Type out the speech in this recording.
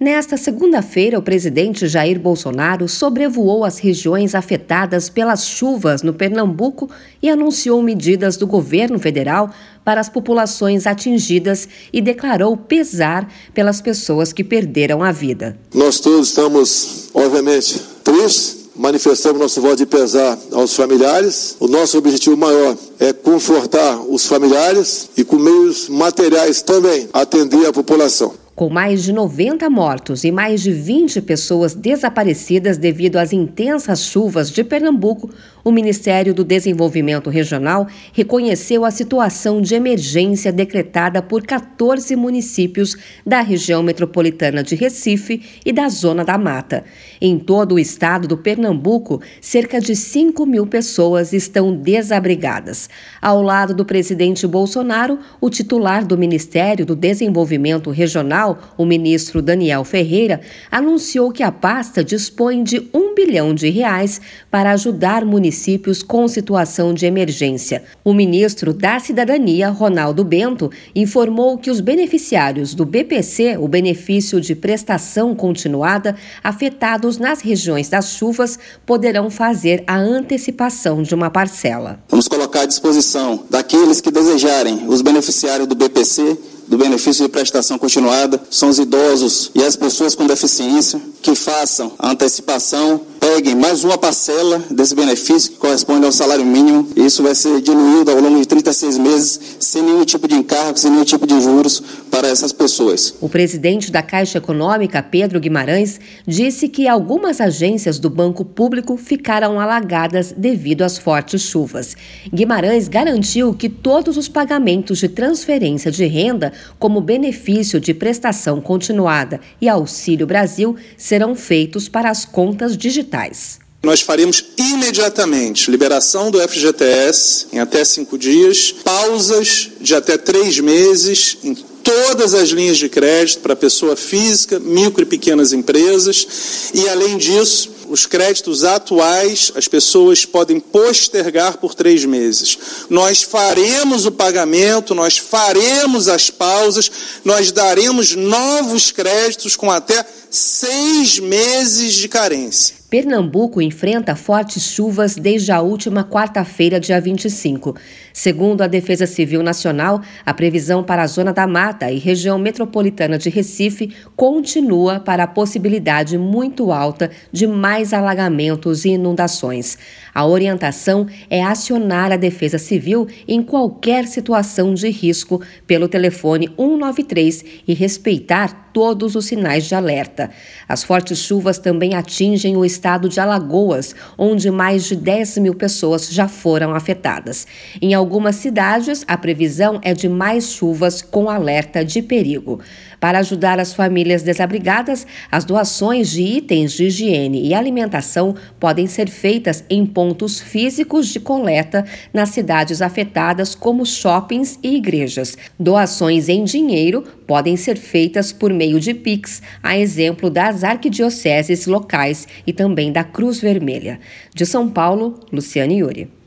Nesta segunda-feira, o presidente Jair Bolsonaro sobrevoou as regiões afetadas pelas chuvas no Pernambuco e anunciou medidas do governo federal para as populações atingidas e declarou pesar pelas pessoas que perderam a vida. Nós todos estamos, obviamente, tristes manifestamos nosso voto de pesar aos familiares. O nosso objetivo maior é confortar os familiares e, com meios materiais também, atender a população. Com mais de 90 mortos e mais de 20 pessoas desaparecidas devido às intensas chuvas de Pernambuco, o Ministério do Desenvolvimento Regional reconheceu a situação de emergência decretada por 14 municípios da região metropolitana de Recife e da Zona da Mata. Em todo o estado do Pernambuco, cerca de 5 mil pessoas estão desabrigadas. Ao lado do presidente Bolsonaro, o titular do Ministério do Desenvolvimento Regional o ministro Daniel Ferreira anunciou que a pasta dispõe de um bilhão de reais para ajudar municípios com situação de emergência. O ministro da Cidadania, Ronaldo Bento, informou que os beneficiários do BPC, o benefício de prestação continuada, afetados nas regiões das chuvas, poderão fazer a antecipação de uma parcela. Vamos colocar à disposição daqueles que desejarem, os beneficiários do BPC, do benefício de prestação continuada são os idosos e as pessoas com deficiência que façam a antecipação, peguem mais uma parcela desse benefício que corresponde ao salário mínimo isso vai ser diluído ao longo de 36 meses sem nenhum tipo de encargo, sem nenhum tipo de juros para essas pessoas. O presidente da Caixa Econômica, Pedro Guimarães, disse que algumas agências do Banco Público ficaram alagadas devido às fortes chuvas. Guimarães garantiu que todos os pagamentos de transferência de renda, como benefício de prestação continuada e Auxílio Brasil, serão feitos para as contas digitais. Nós faremos imediatamente liberação do FGTS em até cinco dias, pausas de até três meses em todas as linhas de crédito para pessoa física, micro e pequenas empresas, e além disso, os créditos atuais as pessoas podem postergar por três meses. Nós faremos o pagamento, nós faremos as pausas, nós daremos novos créditos com até seis meses de carência. Pernambuco enfrenta fortes chuvas desde a última quarta-feira, dia 25. Segundo a Defesa Civil Nacional, a previsão para a Zona da Mata e região metropolitana de Recife continua para a possibilidade muito alta de mais alagamentos e inundações. A orientação é acionar a Defesa Civil em qualquer situação de risco pelo telefone 193 e respeitar todos os sinais de alerta. As fortes chuvas também atingem o estado de Alagoas, onde mais de 10 mil pessoas já foram afetadas. Em algumas cidades, a previsão é de mais chuvas com alerta de perigo. Para ajudar as famílias desabrigadas, as doações de itens de higiene e alimentação podem ser feitas em pontos físicos de coleta nas cidades afetadas, como shoppings e igrejas. Doações em dinheiro podem ser feitas por meio de Pix, a exemplo das arquidioceses locais e também da Cruz Vermelha. De São Paulo, Luciane Yuri.